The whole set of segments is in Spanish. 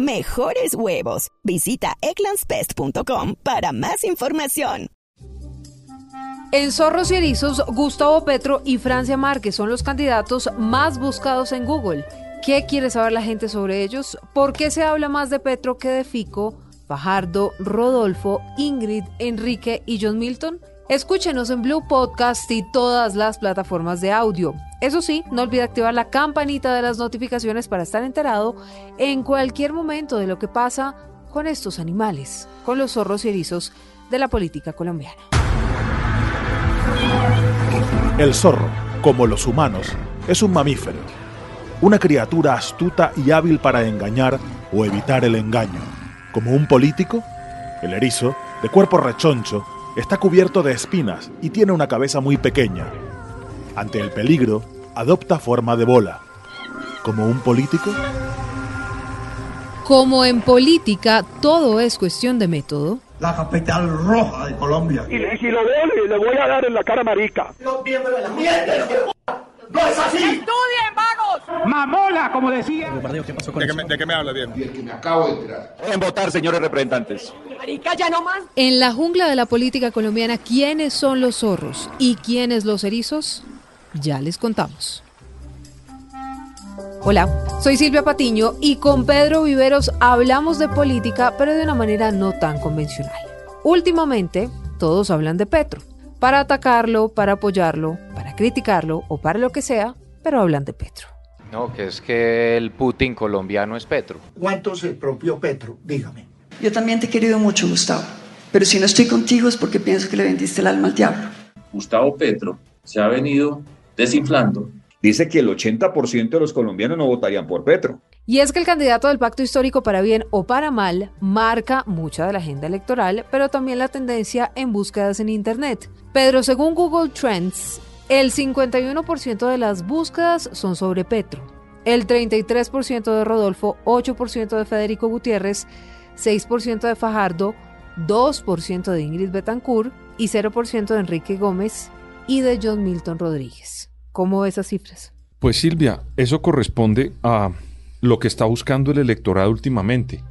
Mejores huevos. Visita egglandsbest.com para más información. En Zorros y Erizos, Gustavo Petro y Francia Márquez son los candidatos más buscados en Google. ¿Qué quiere saber la gente sobre ellos? ¿Por qué se habla más de Petro que de Fico, Fajardo, Rodolfo, Ingrid, Enrique y John Milton? Escúchenos en Blue Podcast y todas las plataformas de audio. Eso sí, no olvide activar la campanita de las notificaciones para estar enterado en cualquier momento de lo que pasa con estos animales, con los zorros y erizos de la política colombiana. El zorro, como los humanos, es un mamífero, una criatura astuta y hábil para engañar o evitar el engaño. Como un político, el erizo, de cuerpo rechoncho, está cubierto de espinas y tiene una cabeza muy pequeña. Ante el peligro, adopta forma de bola. Como un político. Como en política, todo es cuestión de método. La capital roja de Colombia. Y, si lo veo, le voy a dar en la cara marica. De la ¡Mientes! ¡No es así! ¡Estudien, Mamola, como decía. ¿De qué, me, ¿De qué me habla bien? El que me acabo de enterar. En votar, señores representantes. Marica, ya no más. En la jungla de la política colombiana, ¿quiénes son los zorros y quiénes los erizos? Ya les contamos. Hola, soy Silvia Patiño y con Pedro Viveros hablamos de política, pero de una manera no tan convencional. Últimamente, todos hablan de Petro, para atacarlo, para apoyarlo, para criticarlo o para lo que sea, pero hablan de Petro. No, que es que el Putin colombiano es Petro. ¿Cuánto se propio Petro? Dígame. Yo también te he querido mucho, Gustavo. Pero si no estoy contigo es porque pienso que le vendiste el alma al diablo. Gustavo Petro se ha venido desinflando. Dice que el 80% de los colombianos no votarían por Petro. Y es que el candidato del pacto histórico para bien o para mal marca mucha de la agenda electoral, pero también la tendencia en búsquedas en Internet. Pedro, según Google Trends, el 51% de las búsquedas son sobre Petro, el 33% de Rodolfo, 8% de Federico Gutiérrez, 6% de Fajardo, 2% de Ingrid Betancourt y 0% de Enrique Gómez y de John Milton Rodríguez. ¿Cómo esas cifras? Pues Silvia, eso corresponde a lo que está buscando el electorado últimamente.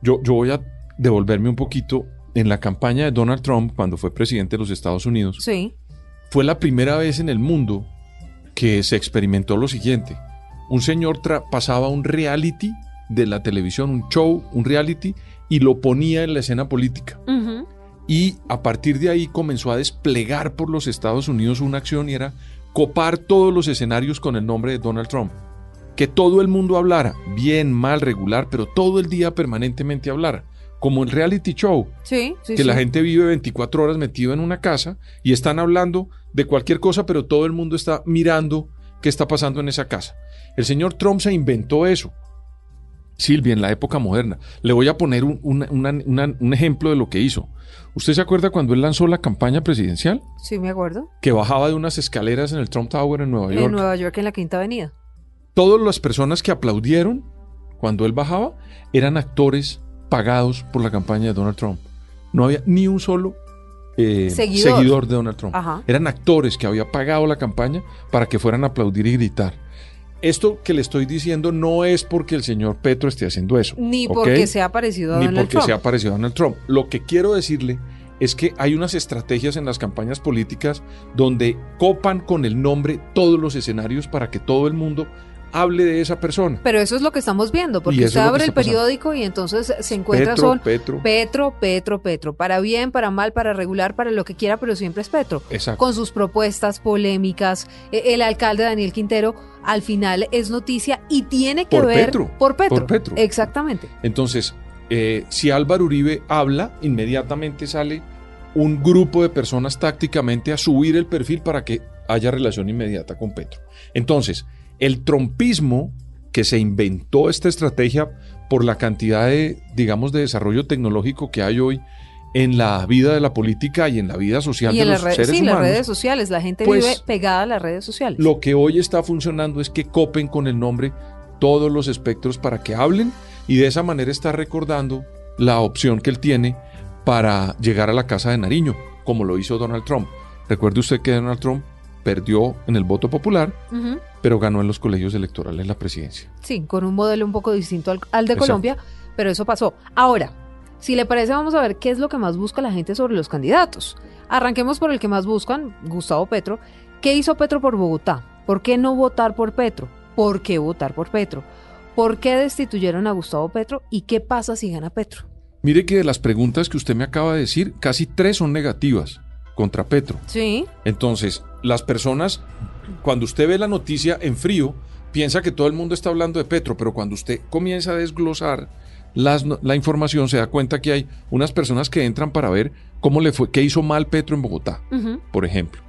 Yo, yo voy a devolverme un poquito en la campaña de Donald Trump cuando fue presidente de los Estados Unidos. Sí. Fue la primera vez en el mundo que se experimentó lo siguiente. Un señor pasaba un reality de la televisión, un show, un reality, y lo ponía en la escena política. Uh -huh. Y a partir de ahí comenzó a desplegar por los Estados Unidos una acción y era copar todos los escenarios con el nombre de Donald Trump. Que todo el mundo hablara, bien, mal, regular, pero todo el día permanentemente hablara. Como el reality show. Sí, sí, que sí. la gente vive 24 horas metido en una casa y están hablando de cualquier cosa, pero todo el mundo está mirando qué está pasando en esa casa. El señor Trump se inventó eso. Silvia, en la época moderna. Le voy a poner un, una, una, una, un, ejemplo de lo que hizo. ¿Usted se acuerda cuando él lanzó la campaña presidencial? Sí, me acuerdo. Que bajaba de unas escaleras en el Trump Tower en Nueva York. En Nueva York, en la Quinta Avenida. Todas las personas que aplaudieron cuando él bajaba eran actores pagados por la campaña de Donald Trump. No había ni un solo eh, seguidor. seguidor. de Donald Trump. Ajá. Eran actores que había pagado la campaña para que fueran a aplaudir y gritar. Esto que le estoy diciendo no es porque el señor Petro esté haciendo eso. Ni porque se ha parecido a Ni Donald porque Trump. se ha parecido a Donald Trump. Lo que quiero decirle es que hay unas estrategias en las campañas políticas donde copan con el nombre todos los escenarios para que todo el mundo hable de esa persona. Pero eso es lo que estamos viendo, porque usted abre el pasando. periódico y entonces se encuentra Petro, son Petro. Petro, Petro, Petro, para bien, para mal, para regular, para lo que quiera, pero siempre es Petro. Exacto. Con sus propuestas polémicas, eh, el alcalde Daniel Quintero al final es noticia y tiene que Por ver Petro, por Petro. por Petro. Exactamente. Entonces, eh, si Álvaro Uribe habla, inmediatamente sale un grupo de personas tácticamente a subir el perfil para que haya relación inmediata con Petro. Entonces, el trompismo que se inventó esta estrategia por la cantidad de, digamos, de desarrollo tecnológico que hay hoy en la vida de la política y en la vida social y de los las redes, seres sí, las humanos. redes sociales, la gente pues, vive pegada a las redes sociales. Lo que hoy está funcionando es que copen con el nombre todos los espectros para que hablen y de esa manera está recordando la opción que él tiene para llegar a la Casa de Nariño, como lo hizo Donald Trump. Recuerde usted que Donald Trump perdió en el voto popular, pero ganó en los colegios electorales la presidencia. Sí, con un modelo un poco distinto al, al de Exacto. Colombia, pero eso pasó. Ahora, si le parece, vamos a ver qué es lo que más busca la gente sobre los candidatos. Arranquemos por el que más buscan, Gustavo Petro. ¿Qué hizo Petro por Bogotá? ¿Por qué no votar por Petro? ¿Por qué votar por Petro? ¿Por qué destituyeron a Gustavo Petro? ¿Y qué pasa si gana Petro? Mire que de las preguntas que usted me acaba de decir, casi tres son negativas contra Petro. Sí. Entonces, las personas, cuando usted ve la noticia en frío, piensa que todo el mundo está hablando de Petro, pero cuando usted comienza a desglosar las la información, se da cuenta que hay unas personas que entran para ver cómo le fue, qué hizo mal Petro en Bogotá, por ejemplo.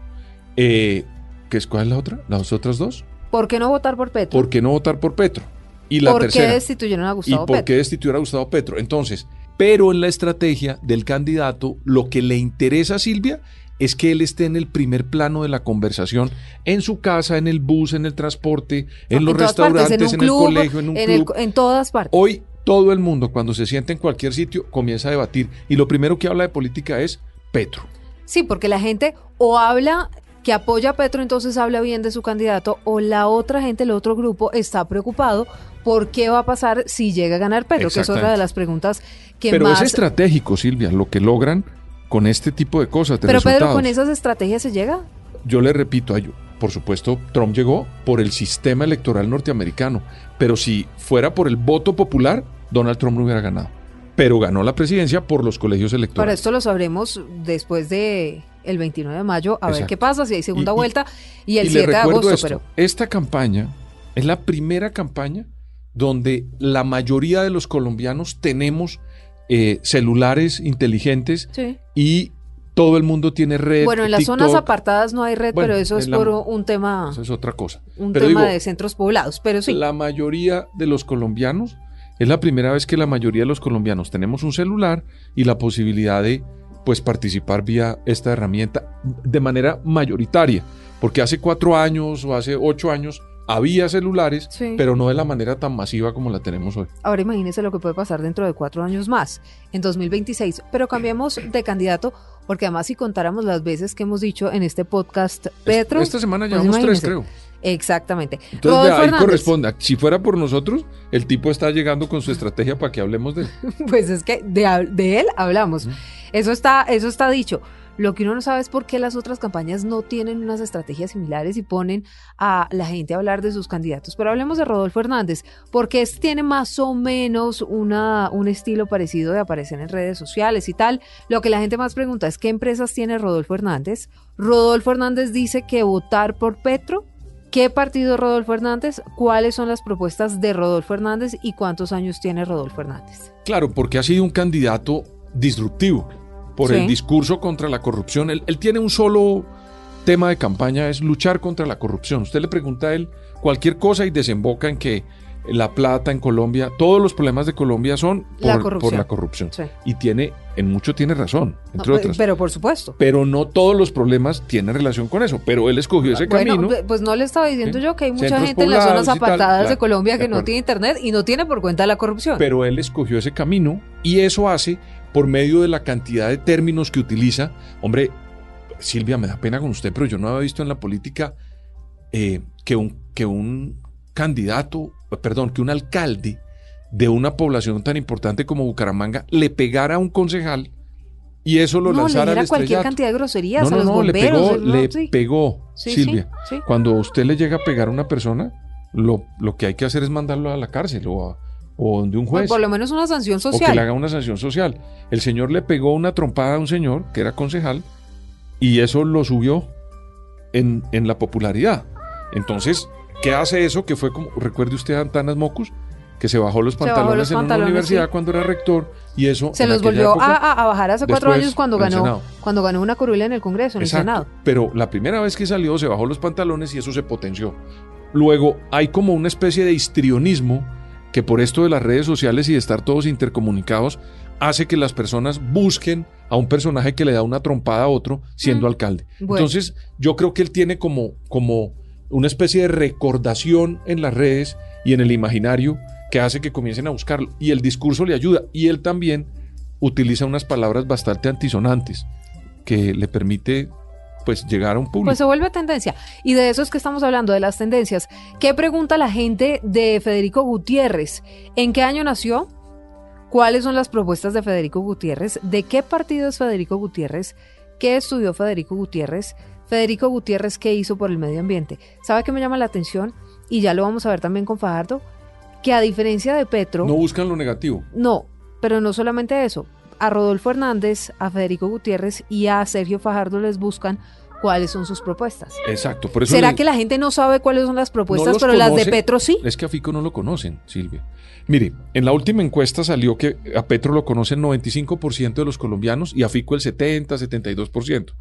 Eh, ¿qué es, ¿Cuál es la otra? ¿Las otras dos? ¿Por qué no votar por Petro? ¿Por qué no votar por Petro? Y la ¿Por tercera. qué destituyeron a ¿Y Gustavo por Petro? qué destituir a Gustavo Petro? Entonces, pero en la estrategia del candidato, lo que le interesa a Silvia es que él esté en el primer plano de la conversación, en su casa, en el bus, en el transporte, en los partes, restaurantes, en, club, el colegio, en un en el- club. en todas partes. Hoy todo el mundo, cuando se sienta en cualquier sitio, comienza a debatir. Y lo primero que habla de política es Petro. Sí, porque la gente o habla que apoya a Petro, entonces habla bien de su candidato, o la otra gente, el otro grupo, está preocupado por qué va a pasar si llega a ganar Petro, que es otra de las preguntas que Pero más... es estratégico, Silvia, lo que logran con este tipo de cosas, de Pero Pedro, con esas estrategias se llega. yo le repito, hay- por supuesto, Trump llegó por el sistema electoral norteamericano, pero si fuera por el voto popular, Donald Trump no hubiera ganado. Pero ganó la presidencia por los colegios Para electorales. esto lo sabremos después de el 29 de mayo, a ver qué pasa, si hay segunda Y- vuelta, y el y 7 le de agosto, esto, pero... esta campaña es la primera campaña donde la mayoría de los colombianos tenemos eh, celulares inteligentes Sí. y todo el mundo tiene red. Bueno, en las TikTok. zonas apartadas no hay red, Bueno, pero eso es la- por un tema, Eso es otra cosa. un Pero tema digo, de centros poblados, pero sí. La mayoría de los colombianos, es la primera vez que la mayoría de los colombianos tenemos un celular y la posibilidad de pues participar vía esta herramienta de manera mayoritaria. Porque hace cuatro años o hace ocho años había celulares, Sí. pero no de la manera tan masiva como la tenemos hoy. Ahora imagínese lo que puede pasar dentro de cuatro años más, en 2026. Pero cambiamos de candidato, porque además si contáramos las veces que hemos dicho en este podcast, Petro... Esta semana pues llevamos tres, creo. Exactamente. Entonces, vea, ahí Hernández. corresponde. Si fuera por nosotros, el tipo está llegando con su estrategia para que hablemos de él. Pues es que de, de él hablamos. Eso está, eso está dicho. Lo que uno no sabe es por qué las otras campañas no tienen unas estrategias similares y ponen a la gente a hablar de sus candidatos. Pero hablemos de Rodolfo Hernández, porque tiene más o menos una, un estilo parecido de aparecer en redes sociales y tal. Lo que la gente más pregunta es qué empresas tiene Rodolfo Hernández. Rodolfo Hernández dice que votar por Petro. ¿Qué partido Rodolfo Hernández? ¿Cuáles son las propuestas de Rodolfo Hernández y cuántos años tiene Rodolfo Hernández? Claro, porque ha sido un candidato disruptivo por Sí. el discurso contra la corrupción. Él, él tiene un solo tema de campaña, es luchar contra la corrupción. Usted le pregunta a él cualquier cosa y desemboca en que la plata en Colombia, todos los problemas de Colombia son por La por corrupción. la corrupción. Sí. Y tiene, en mucho tiene razón, entre No, otras. Pero por supuesto. Pero no todos los problemas tienen relación con eso. Pero él escogió ese Bueno, camino. pues no le estaba diciendo Sí. yo que hay mucha Centros gente en las zonas apartadas de Colombia de que no tiene internet y no tiene por cuenta la corrupción. pero él escogió ese camino y eso hace por medio de la cantidad de términos que utiliza. Hombre, Silvia, me da pena con usted, pero yo no había visto en la política eh, que, un, que un candidato, perdón, que un alcalde de una población tan importante como Bucaramanga le pegara a un concejal y eso lo no, le lanzara al diera cualquier cantidad de groserías No, a no, los no, le pegó, le pegó, Sí, sí, Silvia. sí. Cuando usted le llega a pegar a una persona, lo, lo que hay que hacer es mandarlo a la cárcel o, a- o donde un O juez. por lo menos una sanción O que social. le haga una sanción social. El señor le pegó una trompada a un señor que era concejal y eso lo subió en, en la popularidad. Entonces, ¿qué hace eso? Que fue como, recuerde usted a Antanas Mocus, que se bajó los bajó pantalones los en pantalones, una universidad sí. cuando era rector y eso... Se los volvió época- a, a- bajar hace cuatro años cuando ganó, cuando ganó una curula en el Congreso, en Exacto, el Senado. Pero la primera vez que salió se bajó los pantalones y eso se potenció. Luego hay como una especie de histrionismo que por esto de las redes sociales y de estar todos intercomunicados hace que las personas busquen a un personaje que le da una trompada a otro siendo Mm. alcalde. Bueno. Entonces, yo creo que él tiene como, como una especie de recordación en las redes y en el imaginario que hace que comiencen a buscarlo. Y el discurso le ayuda. Y él también utiliza unas palabras bastante antisonantes que le permite pues llegar a un público. Pues se vuelve tendencia. Y de eso es que estamos hablando, de las tendencias. ¿Qué pregunta la gente de Federico Gutiérrez? ¿En qué año nació? ¿Cuáles son las propuestas de Federico Gutiérrez? ¿De qué partido es Federico Gutiérrez? ¿Qué estudió Federico Gutiérrez? Federico Gutiérrez, ¿qué hizo por el medio ambiente? ¿Sabe qué me llama la atención? Y ya lo vamos a ver también con Fajardo, que a diferencia de Petro, no buscan lo negativo. no, pero no solamente eso. A Rodolfo Hernández, a Federico Gutiérrez y a Sergio Fajardo les buscan cuáles son sus propuestas. Exacto. Por eso ¿Será que la gente no sabe cuáles son las propuestas, pero las de? Petro sí? Es que a Fico no lo conocen, Silvia. Mire, en la última encuesta salió que a Petro lo conocen 95% de los colombianos y a Fico el 70, 72%.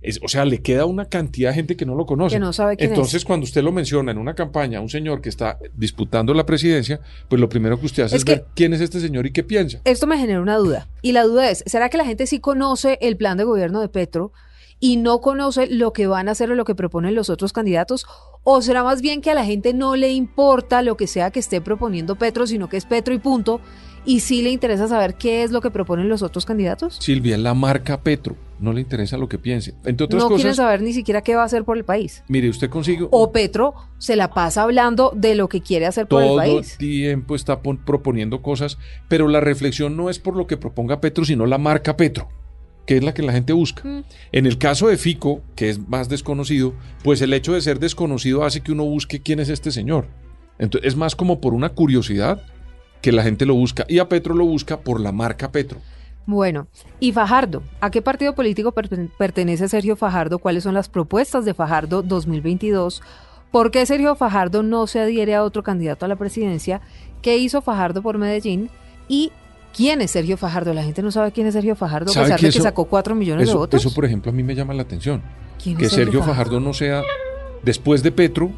Es, o sea, le queda una cantidad de gente que no lo conoce. Que no sabe quién Entonces, es. cuando usted lo menciona en una campaña a un señor que está disputando la presidencia, pues lo primero que usted hace Es es, que- ver quién es este señor y qué piensa. Esto me genera una duda. Y la duda es, ¿será que la gente sí conoce el plan de gobierno de Petro y no conoce lo que van a hacer o lo que proponen los otros candidatos? ¿O será más bien que a la gente no le importa lo que sea que esté proponiendo Petro, sino que es Petro y punto? ¿Y sí le interesa saber qué es lo que proponen los otros candidatos? Silvia, la marca Petro. No le interesa lo que piense. Entre otras No quieren cosas, saber ni siquiera qué va a hacer por el país. mire, usted consigue... O Petro se la pasa hablando de lo que quiere hacer por el todo país. tiempo está pon- proponiendo cosas, pero la reflexión no es por lo que proponga Petro, sino la marca Petro, que es la que la gente busca. Mm. En el caso de Fico, que es más desconocido, pues el hecho de ser desconocido hace que uno busque quién es este señor. Entonces, es más como por una curiosidad que la gente lo busca y a Petro lo busca por la marca Petro. Bueno, y Fajardo, ¿a qué partido político per- pertenece Sergio Fajardo? ¿Cuáles son las propuestas de Fajardo 2022? ¿Por qué Sergio Fajardo no se adhiere a otro candidato a la presidencia? ¿Qué hizo Fajardo por Medellín? ¿Y quién es Sergio Fajardo? La gente no sabe quién es Sergio Fajardo, a ¿Sabe pesar que de que sacó 4 millones de votos. eso, por ejemplo, a mí me llama la atención. ¿Quién Que es Sergio Sergio Fajardo? Fajardo no sea, después de Petro,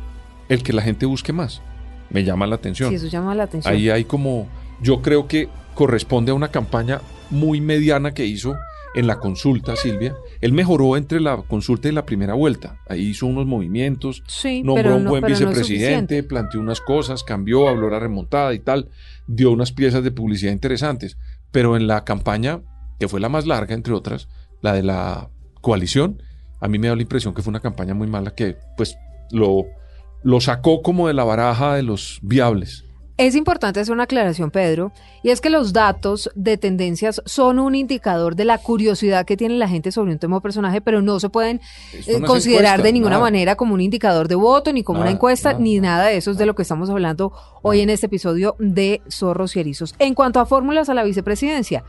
el que la gente busque más. Me llama la atención. Sí, eso llama la atención. Ahí hay como, yo creo que corresponde a una campaña muy mediana que hizo en la consulta, Silvia. Él mejoró entre la consulta y la primera vuelta. Ahí hizo unos movimientos, Sí, nombró pero un no- buen pero vicepresidente, planteó unas cosas, cambió, habló la remontada y tal, dio unas piezas de publicidad interesantes. Pero en la campaña, que fue la más larga, entre otras, la de la coalición, a mí me da la impresión que fue una campaña muy mala que pues lo, lo sacó como de la baraja de los viables. Es importante hacer una aclaración, Pedro, y es que los datos de tendencias son un indicador de la curiosidad que tiene la gente sobre un tema o personaje, pero no se pueden eh, no considerar encuesta, de ninguna nada. manera como un indicador de voto, ni como una encuesta, nada, ni nada de eso es de lo que estamos hablando hoy en este episodio de Zorros y Erizos. En cuanto a fórmulas a la vicepresidencia,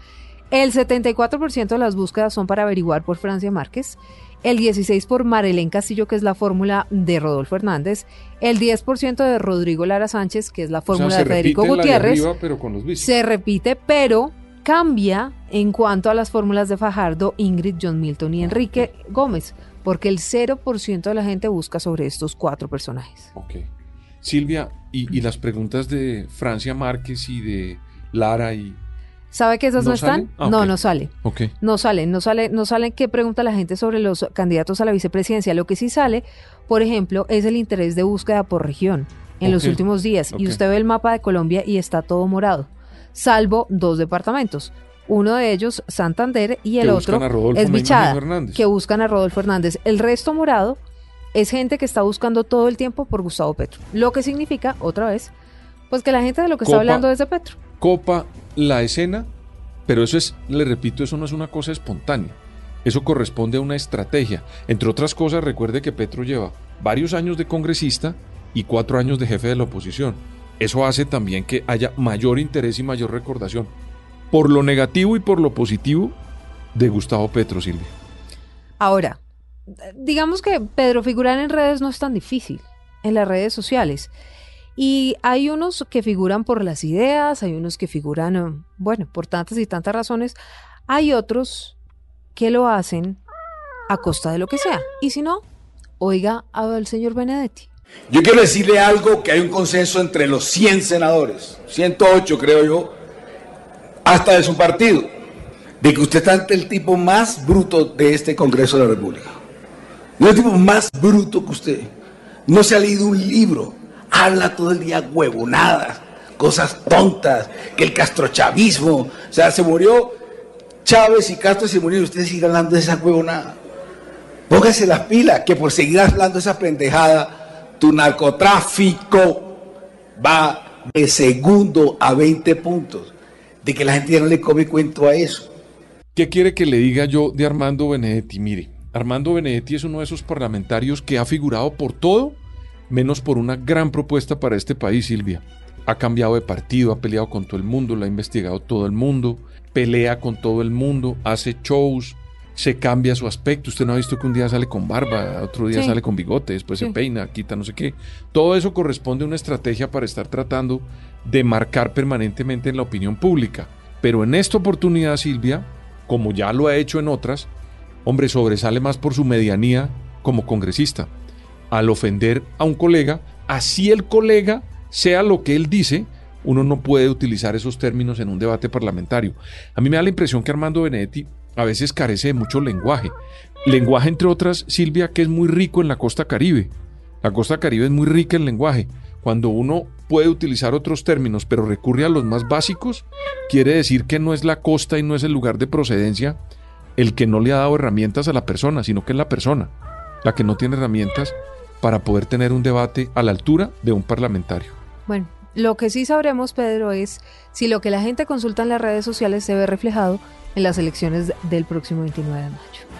el 74% de las búsquedas son para averiguar por Francia Márquez, el 16% por Marilén Castillo, que es la fórmula de Rodolfo Hernández, el 10% de Rodrigo Lara Sánchez, que es la O sea, fórmula de Federico de Gutiérrez. arriba, pero con los bichos. Se repite, pero cambia en cuanto a las fórmulas de Fajardo, Ingrid, John Milton y Enrique Gómez, porque el 0% de la gente busca sobre estos cuatro personajes. Ok. Silvia, y, y las preguntas de Francia Márquez y de Lara y... ¿Sabe que esas no, ¿No están? Ah, no, no sale. No salen, no sale, no salen qué pregunta la gente sobre los candidatos a la vicepresidencia. Lo que sí sale, por ejemplo, es el interés de búsqueda por región en los últimos días. Y usted ve el mapa de Colombia y está todo morado, salvo dos departamentos. Uno de ellos, Santander, y el otro es Bichada, que buscan a Rodolfo Hernández. El resto morado es gente que está buscando todo el tiempo por Gustavo Petro. Lo que significa, otra vez, pues que la gente de lo que está hablando es de Petro. Copa la escena, pero eso es, le repito, eso no es una cosa espontánea. Eso corresponde a una estrategia. Entre otras cosas, recuerde que Petro lleva varios años de congresista y cuatro años de jefe de la oposición. Eso hace también que haya mayor interés y mayor recordación por lo negativo y por lo positivo de Gustavo Petro, Silvia. Ahora, digamos que Pedro figurar en redes no es tan difícil, en las redes sociales. Y hay unos que figuran por las ideas, hay unos que figuran, eh, bueno, por tantas y tantas razones. Hay otros que lo hacen a costa de lo que sea. Y si no, oiga al señor Benedetti. Yo quiero decirle algo que hay un consenso entre los 100 senadores, 108 creo yo, hasta de su partido, de que usted está ante el tipo más bruto de este Congreso de la República. No es el tipo más bruto que usted. No se ha leído un libro. Habla todo el día huevonadas, cosas tontas, que el castrochavismo. O sea, se murió Chávez y Castro se murieron y usted sigue hablando de esa huevonada. Póngase las pilas, que por seguir hablando esa pendejada, tu narcotráfico va de segundo a 20 puntos. De que la gente ya no le come cuento a eso. ¿Qué quiere que le diga yo de Armando Benedetti? Mire, Armando Benedetti es uno de esos parlamentarios que ha figurado por todo, menos por una gran propuesta para este país, Silvia. Ha cambiado de partido, ha peleado con todo el mundo, lo ha investigado todo el mundo, pelea con todo el mundo, hace shows, se cambia su aspecto. Usted no ha visto que un día sale con barba, otro día Sí. sale con bigote, después se peina, quita no sé qué. Todo eso corresponde a una estrategia para estar tratando de marcar permanentemente en la opinión pública. Pero en esta oportunidad, Silvia, como ya lo ha hecho en otras, hombre, sobresale más por su medianía como congresista. Al ofender a un colega, así el colega sea lo que él dice, uno no puede utilizar esos términos en un debate parlamentario. A mí me da la impresión que Armando Benedetti a veces carece de mucho lenguaje. Lenguaje, entre otras, Silvia, que es muy rico en la costa caribe. La costa caribe es muy rica en lenguaje. Cuando uno puede utilizar otros términos, pero recurre a los más básicos, quiere decir que no es la costa y no es el lugar de procedencia el que no le ha dado herramientas a la persona, sino que es la persona la que no tiene herramientas para poder tener un debate a la altura de un parlamentario. Bueno, lo que sí sabremos, Pedro, es si lo que la gente consulta en las redes sociales se ve reflejado en las elecciones del próximo 29 de mayo.